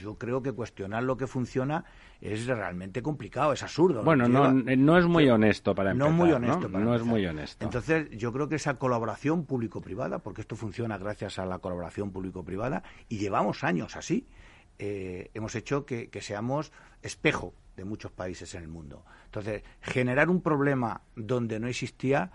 Yo creo que cuestionar lo que funciona es realmente complicado, es absurdo. Bueno, no, no es muy honesto para empezar. No muy honesto. ¿no? es muy honesto. Entonces, yo creo que esa colaboración público-privada, porque esto funciona gracias a la colaboración público-privada, y llevamos años así, eh, hemos hecho que, que seamos espejo de muchos países en el mundo. Entonces, generar un problema donde no existía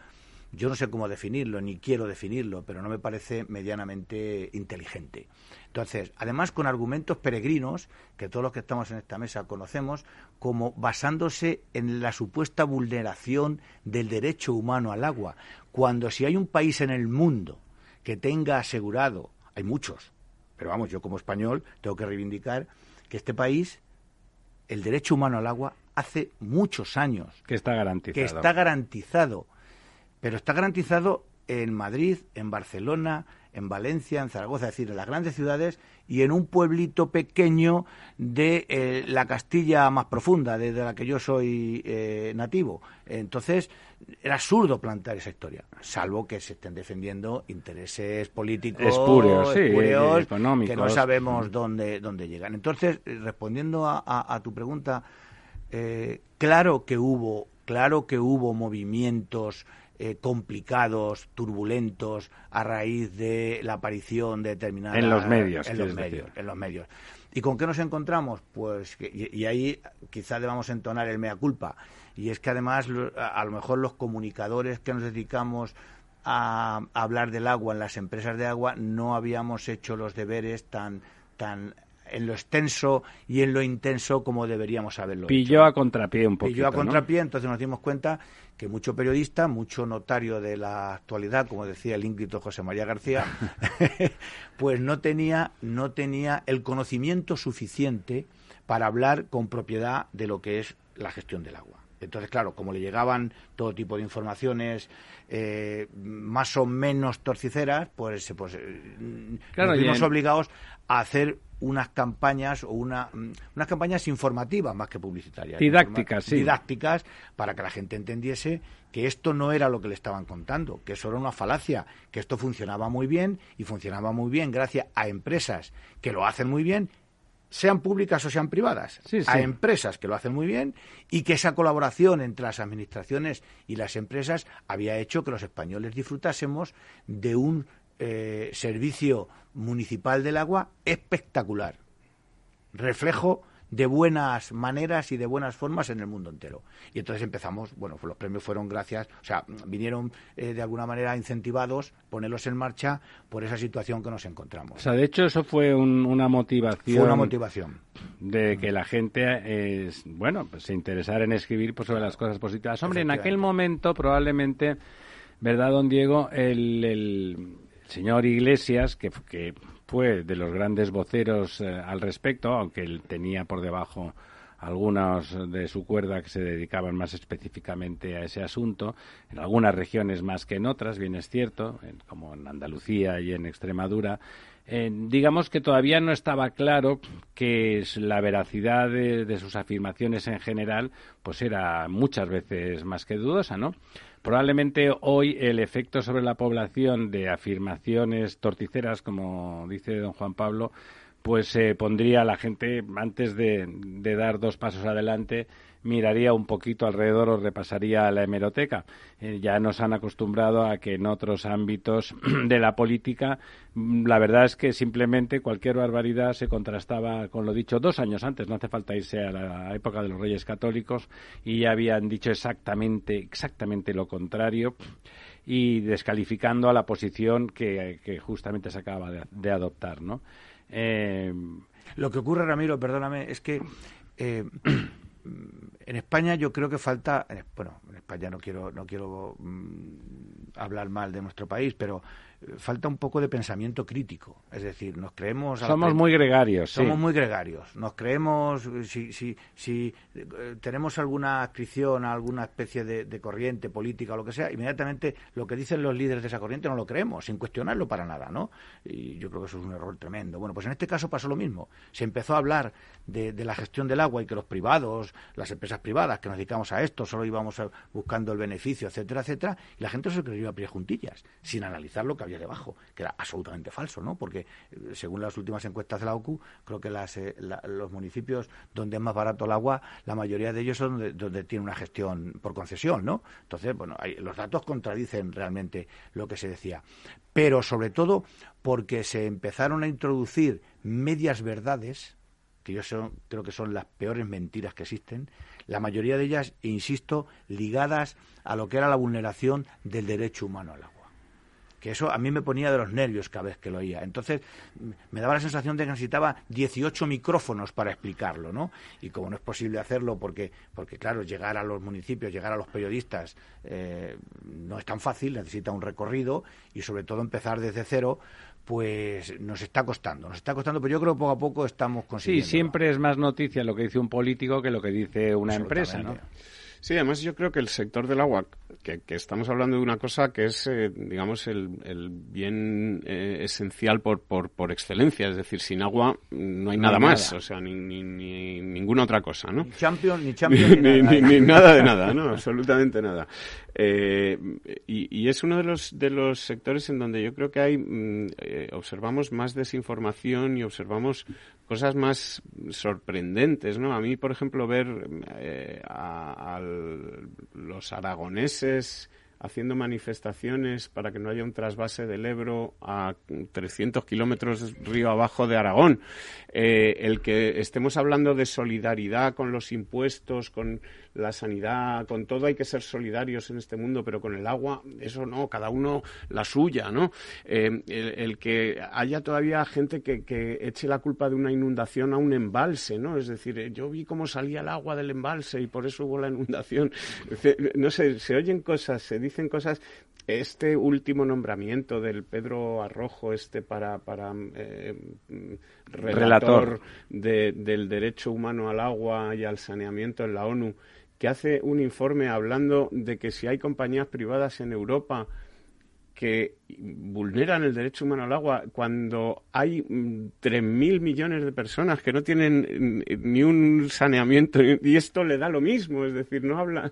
yo no sé cómo definirlo, ni quiero definirlo, pero no me parece medianamente inteligente. Entonces, además con argumentos peregrinos, que todos los que estamos en esta mesa conocemos, como basándose en la supuesta vulneración del derecho humano al agua, cuando si hay un país en el mundo que tenga asegurado, hay muchos, pero vamos, yo como español tengo que reivindicar que este país, el derecho humano al agua, hace muchos años que está garantizado. Que está garantizado pero está garantizado en Madrid, en Barcelona, en Valencia, en Zaragoza, es decir, en las grandes ciudades y en un pueblito pequeño de eh, la Castilla más profunda, de, la que yo soy eh, nativo. Entonces, era absurdo plantear esa historia, salvo que se estén defendiendo intereses políticos espurios, económicos. que no sabemos dónde, dónde llegan. Entonces, eh, respondiendo a, tu pregunta, claro que hubo, claro que hubo movimientos eh, complicados, turbulentos, a raíz de la aparición de determinadas... En los medios. En los medios, en los medios. ¿Y con qué nos encontramos? Pues, y, ahí quizás debamos entonar el mea culpa. Y es que además, a, lo mejor los comunicadores que nos dedicamos a, hablar del agua en las empresas de agua no habíamos hecho los deberes tan tan en lo extenso y en lo intenso como deberíamos haberlo Pilló a contrapié un poquito. Pilló a contrapié, entonces nos dimos cuenta que mucho periodista, mucho notario de la actualidad, como decía el ínclito José María García, <laughs> pues no tenía, no tenía el conocimiento suficiente para hablar con propiedad de lo que es la gestión del agua. Entonces, claro, como le llegaban todo tipo de informaciones eh, más o menos torciceras, pues, pues eh, nos vimos obligados a hacer unas campañas o una, mm, unas campañas informativas más que publicitarias. Didácticas, sí. Didácticas para que la gente entendiese que esto no era lo que le estaban contando, que eso era una falacia, que esto funcionaba muy bien y funcionaba muy bien gracias a empresas que lo hacen muy bien sean públicas o sean privadas, a empresas que lo hacen muy bien y que esa colaboración entre las administraciones y las empresas había hecho que los españoles disfrutásemos de un eh, servicio municipal del agua espectacular, reflejo de buenas maneras y de buenas formas en el mundo entero. Y entonces empezamos, bueno, pues los premios fueron gracias, o sea, vinieron eh, de alguna manera incentivados, ponerlos en marcha por esa situación que nos encontramos. O sea, de hecho eso fue una motivación. Fue una motivación. De que la gente, es, bueno, pues se interesara en escribir pues, sobre las cosas positivas. Hombre, en aquel momento probablemente, ¿verdad, don Diego? el señor Iglesias, que, fue de los grandes voceros eh, al respecto, aunque él tenía por debajo algunos de su cuerda que se dedicaban más específicamente a ese asunto, en algunas regiones más que en otras, bien es cierto, como en Andalucía y en Extremadura. Eh, digamos que todavía no estaba claro que la veracidad de, sus afirmaciones en general, pues era muchas veces más que dudosa, ¿no? Probablemente hoy el efecto sobre la población de afirmaciones torticeras, como dice don Juan Pablo, pues se eh, pondría la gente, antes de, dar dos pasos adelante, miraría un poquito alrededor o repasaría la hemeroteca. Eh, ya nos han acostumbrado a que en otros ámbitos <clears throat> de la política, mm, la verdad es que simplemente cualquier barbaridad se contrastaba con lo dicho dos años antes. No hace falta irse a la época de los Reyes Católicos y ya habían dicho exactamente, exactamente lo contrario y descalificando a la posición que, justamente se acaba de, adoptar, ¿no? Eh, lo que ocurre, Ramiro, perdóname, es que eh, <clears throat> en España yo creo que falta, bueno, en España no quiero, no quiero mm, hablar mal de nuestro país, pero falta un poco de pensamiento crítico. Es decir, nos creemos... Somos muy gregarios. Somos muy gregarios. Nos creemos, si, si, si eh, tenemos alguna adscripción a alguna especie de, corriente política o lo que sea, inmediatamente lo que dicen los líderes de esa corriente no lo creemos, sin cuestionarlo para nada, ¿no? Y yo creo que eso es un error tremendo. Bueno, pues en este caso pasó lo mismo. Se empezó a hablar de, la gestión del agua y que los privados, las empresas privadas que nos dedicamos a esto, solo íbamos buscando el beneficio, etcétera, etcétera, y la gente se creyó a pie juntillas, sin analizar lo que había debajo, que era absolutamente falso, ¿no? Porque eh, según las últimas encuestas de la OCU, creo que eh, los municipios donde es más barato el agua, la mayoría de ellos son donde, donde tiene una gestión por concesión, ¿no? Entonces, bueno, los datos contradicen realmente lo que se decía. Pero sobre todo porque se empezaron a introducir medias verdades, que yo creo que son las peores mentiras que existen, la mayoría de ellas, insisto, ligadas a lo que era la vulneración del derecho humano al agua que eso a mí me ponía de los nervios cada vez que lo oía. Entonces me daba la sensación de que necesitaba 18 micrófonos para explicarlo, ¿no? Y como no es posible hacerlo porque, porque claro, llegar a los municipios, llegar a los periodistas eh, no es tan fácil, necesita un recorrido y sobre todo empezar desde cero, pues nos está costando, nos está costando, pero yo creo que poco a poco estamos consiguiendo. Sí, siempre es más noticia lo que dice un político que lo que dice una empresa, ¿no? Sí, además yo creo que el sector del agua, que, estamos hablando de una cosa que es, eh, digamos, el, el bien eh, esencial por, por, por, excelencia. Es decir, sin agua no hay nada más, o sea, ni, ni, ni, ninguna otra cosa, ¿no? Ni champion, ni <laughs> champion, ni, nada. ni, nada de nada, ¿no? Absolutamente nada. Eh, y, y, es uno de los, de los sectores en donde yo creo que hay, mm, observamos más desinformación y observamos cosas más sorprendentes, ¿no? A mí, por ejemplo, ver eh, a, los aragoneses haciendo manifestaciones para que no haya un trasvase del Ebro a 300 kilómetros río abajo de Aragón. Eh, el que estemos hablando de solidaridad con los impuestos, con la sanidad, con todo hay que ser solidarios en este mundo, pero con el agua, eso no, cada uno la suya, ¿no? Eh, el, que haya todavía gente que, que, eche la culpa de una inundación a un embalse, ¿no? Es decir, eh, yo vi cómo salía el agua del embalse y por eso hubo la inundación. No sé, se oyen cosas, se dicen cosas este último nombramiento del Pedro Arrojo, este para, para eh, relator, del derecho humano al agua y al saneamiento en la ONU, que hace un informe hablando de que si hay compañías privadas en Europa que vulneran el derecho humano al agua cuando hay 3.000 mm, millones de personas que no tienen mm, ni un saneamiento y esto le da lo mismo, es decir, no habla.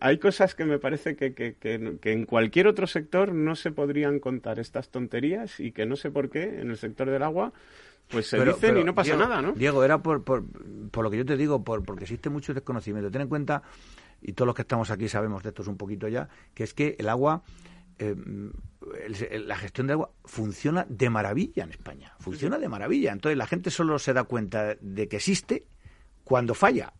Hay cosas que me parece que, que, en cualquier otro sector no se podrían contar estas tonterías y que no sé por qué en el sector del agua pues se dicen y no pasa nada, ¿no? Diego, era por, por, por, lo que yo te digo, por, porque existe mucho desconocimiento. Ten en cuenta, y todos los que estamos aquí sabemos de esto un poquito ya, que es que el agua eh, la gestión de agua funciona de maravilla en España. Funciona de maravilla. Entonces la gente solo se da cuenta de que existe cuando falla.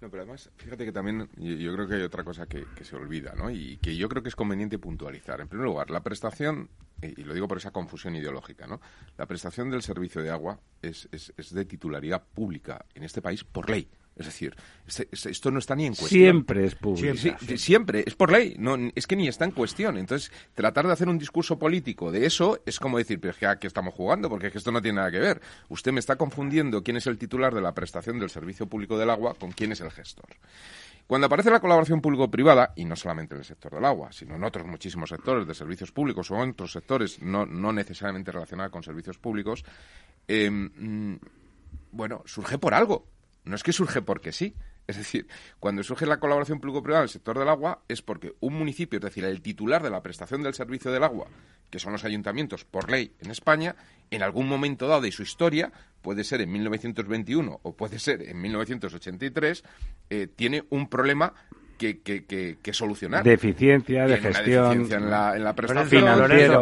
No, pero además, fíjate que también yo, creo que hay otra cosa que, se olvida, ¿no? Y que yo creo que es conveniente puntualizar. En primer lugar, la prestación, y lo digo por esa confusión ideológica, ¿no? La prestación del servicio de agua es, es, es de titularidad pública en este país por ley. Es decir, este, este, esto no está ni en cuestión. Siempre es público. Siempre, es por ley. No, es que ni está en cuestión. Entonces, tratar de hacer un discurso político de eso es como decir, pero es que aquí estamos jugando, porque es que esto no tiene nada que ver. Usted me está confundiendo quién es el titular de la prestación del servicio público del agua con quién es el gestor. Cuando aparece la colaboración público-privada, y no solamente en el sector del agua, sino en otros muchísimos sectores de servicios públicos o en otros sectores no, no necesariamente relacionados con servicios públicos, eh, mm, bueno, surge por algo no es que surge porque sí. Es decir, cuando surge la colaboración público-privada en el sector del agua es porque un municipio, es decir, el titular de la prestación del servicio del agua, que son los ayuntamientos por ley en España, en algún momento dado de su historia, puede ser en 1921 o puede ser en 1983, eh, tiene un problema que, que, que, solucionar. Deficiencia de gestión. en la, en la prestación,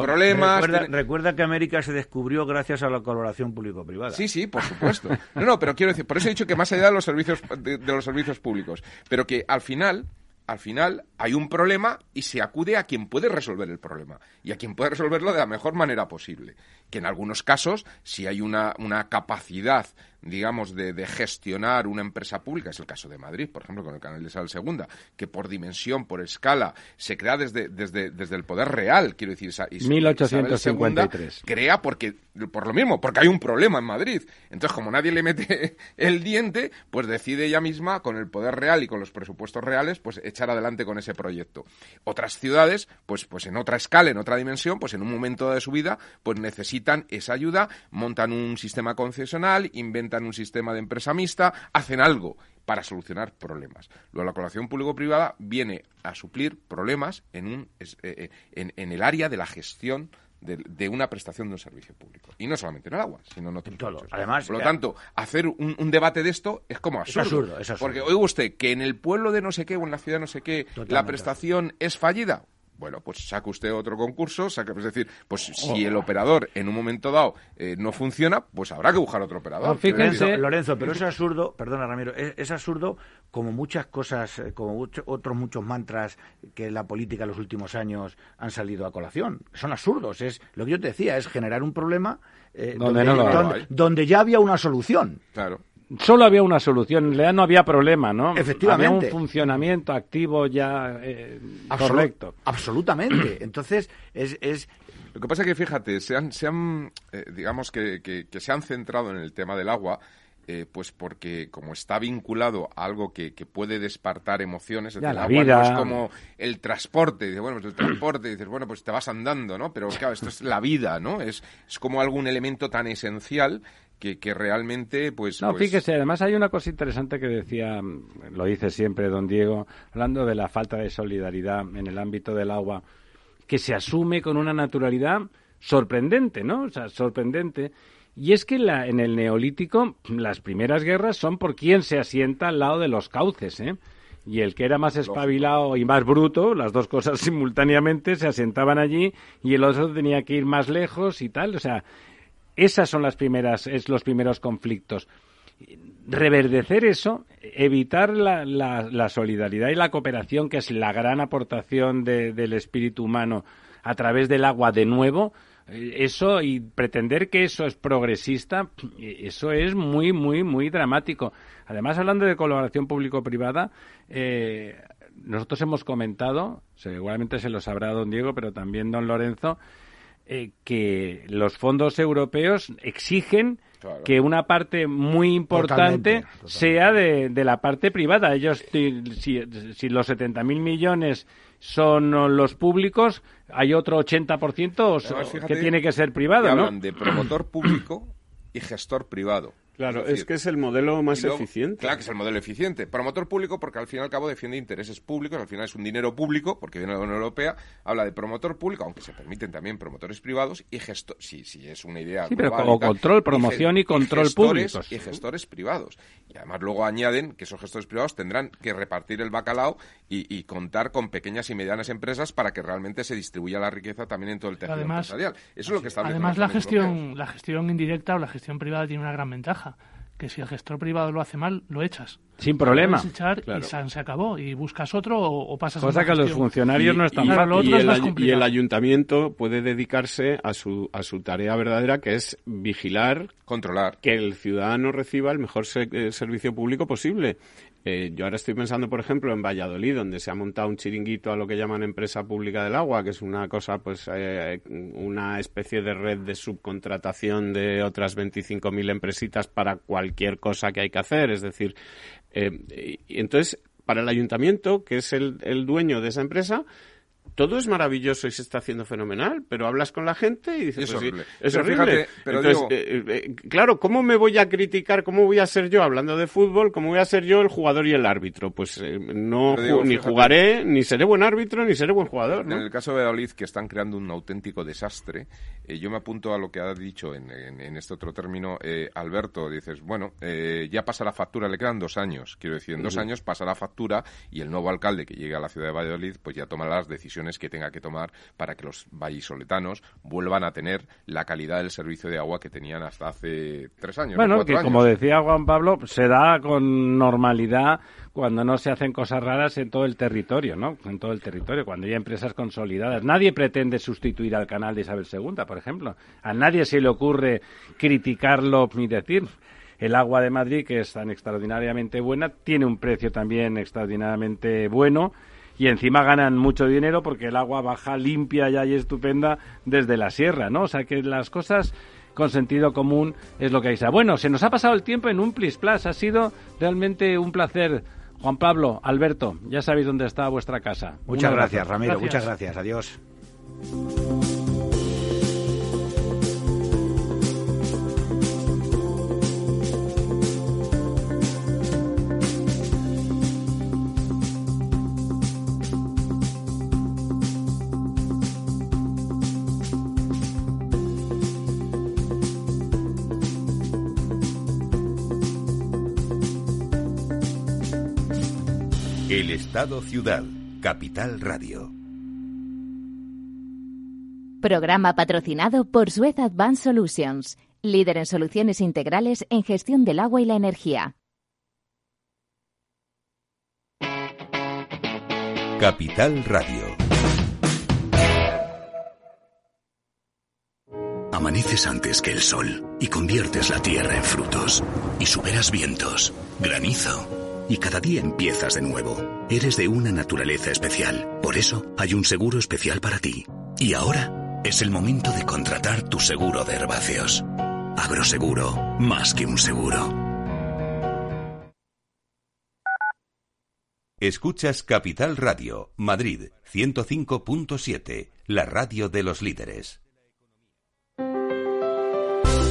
problemas. Recuerda, que América se descubrió gracias a la colaboración público-privada. Sí, sí, por supuesto. No, no, pero quiero decir, por eso he dicho que más allá de los servicios, de los servicios públicos, pero que al final al final hay un problema y se acude a quien puede resolver el problema y a quien puede resolverlo de la mejor manera posible. Que en algunos casos, si hay una, una capacidad, digamos, de, de, gestionar una empresa pública, es el caso de Madrid, por ejemplo, con el canal de Sal Segunda, que por dimensión, por escala, se crea desde, desde, desde el poder real, quiero decir, Isabel 1853. crea porque, por lo mismo, porque hay un problema en Madrid. Entonces, como nadie le mete <laughs> el diente, pues decide ella misma, con el poder real y con los presupuestos reales, pues echar adelante con ese proyecto. Otras ciudades, pues, pues en otra escala, en otra dimensión, pues en un momento de su vida, pues necesitan esa ayuda, montan un sistema concesional, inventan un sistema de empresa mixta, hacen algo para solucionar problemas. Luego la colaboración público-privada viene a suplir problemas en, un, eh, eh, en el área de la gestión de, una prestación de un servicio público. Y no solamente en el agua, sino en otros Todo. Además, Por lo tanto, hacer un, debate de esto es como absurdo. Porque oiga usted que en el pueblo de no sé qué o en la ciudad no sé qué la prestación es fallida. Bueno, pues saca usted otro concurso, saca, es decir, pues si el operador en un momento dado eh, no funciona, pues habrá que buscar otro operador. fíjense, Lorenzo, pero es absurdo, perdona Ramiro, es, absurdo como muchas cosas, eh, como otros muchos mantras que la política en los últimos años han salido a colación. Son absurdos, es lo que yo te decía, es generar un problema eh, donde, ya había una solución. Claro solo había una solución, en realidad no había problema, ¿no? Efectivamente. Había un funcionamiento activo ya eh, correcto. Absolutamente. <clears throat> Entonces, es, es... Lo que pasa es que, fíjate, se han, se han eh, digamos que, que, se han centrado en el tema del agua, eh, pues porque como está vinculado a algo que, que puede despertar emociones, el agua vida. es como el transporte, dice, bueno, pues el transporte, dices, bueno, pues te vas andando, ¿no? Pero claro, esto es la vida, ¿no? Es, es como algún elemento tan esencial que, que realmente, pues... No, pues fíjese, además hay una cosa interesante que decía, lo dice siempre don Diego, hablando de la falta de solidaridad en el ámbito del agua, que se asume con una naturalidad sorprendente, ¿no? O sea, sorprendente. Y es que la, en el neolítico las primeras guerras son por quien se asienta al lado de los cauces, ¿eh? Y el que era más espabilado y más bruto, las dos cosas <laughs> simultáneamente, se asentaban allí y el otro tenía que ir más lejos y tal. O sea, esas son las primeras, es los primeros conflictos. Reverdecer eso, evitar la, la, solidaridad y la cooperación, que es la gran aportación del espíritu humano a través del agua de nuevo, eh, eso y pretender que eso es progresista, eso es muy, muy, muy dramático. Además, hablando de colaboración público-privada, eh, nosotros hemos comentado, seguramente se lo sabrá don Diego, pero también don Lorenzo, eh, que los fondos europeos exigen que una parte muy importante sea de, la parte privada. Ellos, si, si los 70.000 millones son los públicos, hay otro 80% que tiene que ser privado, ¿no? de promotor público y gestor privado. Claro, es, que es el modelo más eficiente. Claro que es el modelo eficiente. Promotor público porque al fin y al cabo defiende intereses públicos, al final es un dinero público, porque viene de la Unión Europea, habla de promotor público, aunque se permiten también promotores privados y gestor, sí, sí, es una idea Sí, pero como control, promoción y, control público. Y gestores privados. Y además luego añaden que esos gestores privados tendrán que repartir el bacalao y, contar con pequeñas y medianas empresas para que realmente se distribuya la riqueza también en todo el territorio empresarial. Eso es lo que está Además, la gestión, la gestión indirecta o la gestión privada tiene una gran ventaja que si el gestor privado lo hace mal, lo echas. Sin problema. echar y se acabó. Y buscas otro o, pasas Cosa que a los funcionarios no es tan fácil. Y, el, ayuntamiento puede dedicarse a su, a su tarea verdadera, que es vigilar, controlar, que el ciudadano reciba el mejor eh, servicio público posible. Eh, yo ahora estoy pensando, por ejemplo, en Valladolid, donde se ha montado un chiringuito a lo que llaman empresa pública del agua, que es una cosa, pues, eh, una especie de red de subcontratación de otras 25.000 empresitas para cualquier cosa que hay que hacer. Es decir, eh, y entonces, para el ayuntamiento, que es el dueño de esa empresa, todo es maravilloso y se está haciendo fenomenal, pero hablas con la gente y dices, es pues horrible. es horrible. Entonces, eh, eh, claro, ¿cómo me voy a criticar? ¿Cómo voy a ser yo, hablando de fútbol, cómo voy a ser yo el jugador y el árbitro? Pues eh, no ni jugaré, ni seré buen árbitro, ni seré buen jugador. En el caso de Valladolid, que están creando un auténtico desastre, yo me apunto a lo que ha dicho en, este otro término Alberto. Dices, bueno, ya pasa la factura, le quedan dos años. Quiero decir, en dos años pasa la factura y el nuevo alcalde que llega a la ciudad de Valladolid, pues ya toma las decisiones que tenga que tomar para que los vallisoletanos vuelvan a tener la calidad del servicio de agua que tenían hasta hace tres años. Bueno, que como decía Juan Pablo, se da con normalidad cuando no se hacen cosas raras en todo el territorio, ¿no? En todo el territorio, cuando hay empresas consolidadas. Nadie pretende sustituir al canal de Isabel II, por ejemplo. A nadie se le ocurre criticarlo ni decir el agua de Madrid, que es tan extraordinariamente buena, tiene un precio también extraordinariamente bueno y encima ganan mucho dinero porque el agua baja limpia ya y estupenda desde la sierra, ¿no? O sea que las cosas con sentido común es lo que hay. Bueno, se nos ha pasado el tiempo en un plis plus. Ha sido realmente un placer. Juan Pablo, Alberto, ya sabéis dónde está vuestra casa. Muchas gracias, Ramiro. Muchas gracias. Adiós. Estado Ciudad, Capital Radio. Programa patrocinado por Suez Advanced Solutions, líder en soluciones integrales en gestión del agua y la energía. Capital Radio. Amaneces antes que el sol y conviertes la tierra en frutos y superas vientos, granizo y cada día empiezas de nuevo. Eres de una naturaleza especial. Por eso hay un seguro especial para ti. Y ahora es el momento de contratar tu seguro de herbáceos. Agroseguro, más que un seguro. Escuchas Capital Radio, Madrid 105.7, la radio de los líderes.